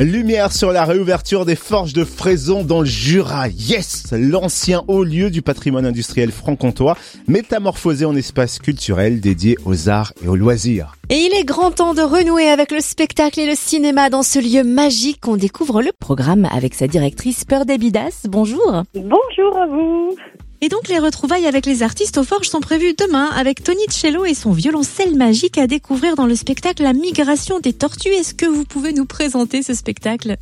Lumière sur la réouverture des forges de Fraison dans le Jura. Yes L'ancien haut lieu du patrimoine industriel franc-comtois, métamorphosé en espace culturel dédié aux arts et aux loisirs. Et il est grand temps de renouer avec le spectacle et le cinéma dans ce lieu magique. On découvre le programme avec sa directrice Peur Bidas. Bonjour. Bonjour à vous. Et donc les retrouvailles avec les artistes aux forges sont prévues demain avec Tony Cello et son violoncelle magique à découvrir dans le spectacle La migration des tortues. Est-ce que vous pouvez nous présenter ce spectacle?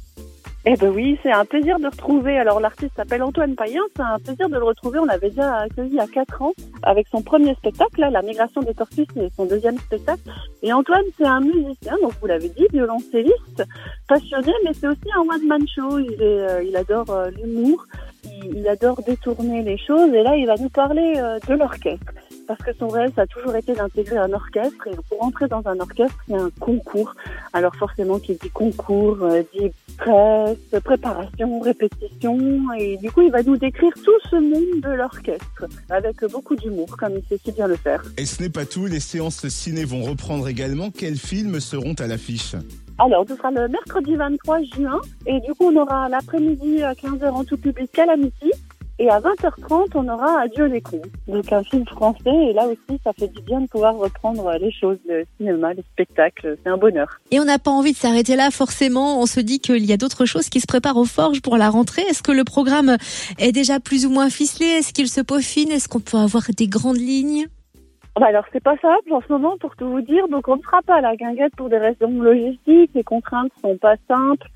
Eh ben oui, c'est un plaisir de retrouver. Alors l'artiste s'appelle Antoine Payen, c'est un plaisir de le retrouver. On l'avait déjà accueilli il y a quatre ans avec son premier spectacle, La Migration des Tortues, c'est son deuxième spectacle. Et Antoine, c'est un musicien, donc vous l'avez dit, violoncelliste, passionné, mais c'est aussi un one-man show. Il, euh, adore euh, l'humour, il, adore détourner les choses. Et là, il va nous parler euh, de l'orchestre parce que son rêve, ça a toujours été d'intégrer un orchestre. Et pour entrer dans un orchestre, il y a un concours. Alors forcément, qui dit concours, euh, dit presse, préparation, répétition. Et du coup, il va nous décrire tout ce monde de l'orchestre, avec beaucoup d'humour, comme il sait si bien le faire. Et ce n'est pas tout, les séances ciné vont reprendre également. Quels films seront à l'affiche? Alors, ce sera le mercredi 23 juin. Et du coup, on aura l'après-midi à 15h en tout public Calamity. Et à 20h30, on aura Adieu les cons. Donc un film français. Et là aussi, ça fait du bien de pouvoir reprendre les choses, le cinéma, les spectacles. C'est un bonheur. Et on n'a pas envie de s'arrêter là, forcément. On se dit qu'il y a d'autres choses qui se préparent aux forges pour la rentrée. Est-ce que le programme est déjà plus ou moins ficelé? Est-ce qu'il se peaufine? Est-ce qu'on peut avoir des grandes lignes? Bah alors c'est pas simple en ce moment pour tout vous dire, donc on ne fera pas la guinguette pour des raisons logistiques, les contraintes sont pas simples.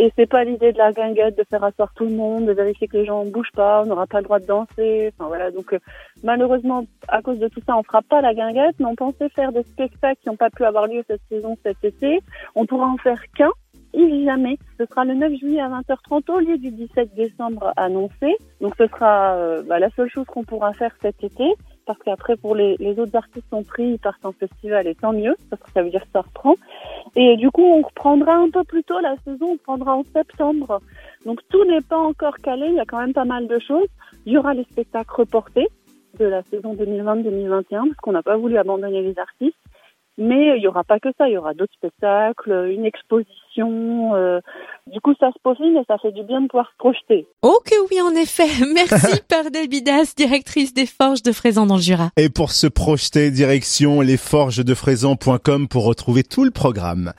Et c'est pas l'idée de la guinguette de faire asseoir tout le monde, de vérifier que les gens ne bougent pas, on n'aura pas le droit de danser. Enfin voilà, donc euh, malheureusement à cause de tout ça, on fera pas la guinguette, mais on pensait faire des spectacles qui n'ont pas pu avoir lieu cette saison, cet été. On pourra en faire qu'un, il jamais. Ce sera le 9 juillet à 20h30 au lieu du 17 décembre annoncé. Donc ce sera euh, bah, la seule chose qu'on pourra faire cet été parce qu'après pour les, autres artistes sont pris, ils partent en festival et tant mieux, parce que ça veut dire que ça reprend. Et du coup, on reprendra un peu plus tôt la saison, on prendra en septembre. Donc tout n'est pas encore calé, il y a quand même pas mal de choses. Il y aura les spectacles reportés de la saison 2020-2021, parce qu'on n'a pas voulu abandonner les artistes. Mais il y aura pas que ça, il y aura d'autres spectacles, une exposition. Euh, du coup, ça se peaufine et ça fait du bien de pouvoir se projeter. Oh que oui, en effet. Merci Père Delbidas, directrice des Forges de Fraisan dans le Jura. Et pour se projeter, direction lesforgesdefraisan.com pour retrouver tout le programme.